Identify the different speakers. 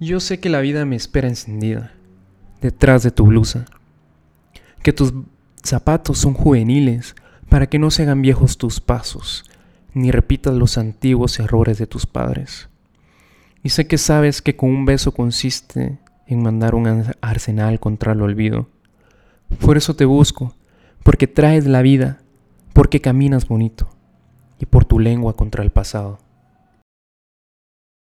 Speaker 1: Yo sé que la vida me espera encendida, detrás de tu blusa, que tus zapatos son juveniles para que no se hagan viejos tus pasos, ni repitas los antiguos errores de tus padres. Y sé que sabes que con un beso consiste en mandar un arsenal contra el olvido. Por eso te busco, porque traes la vida, porque caminas bonito, y por tu lengua contra el pasado.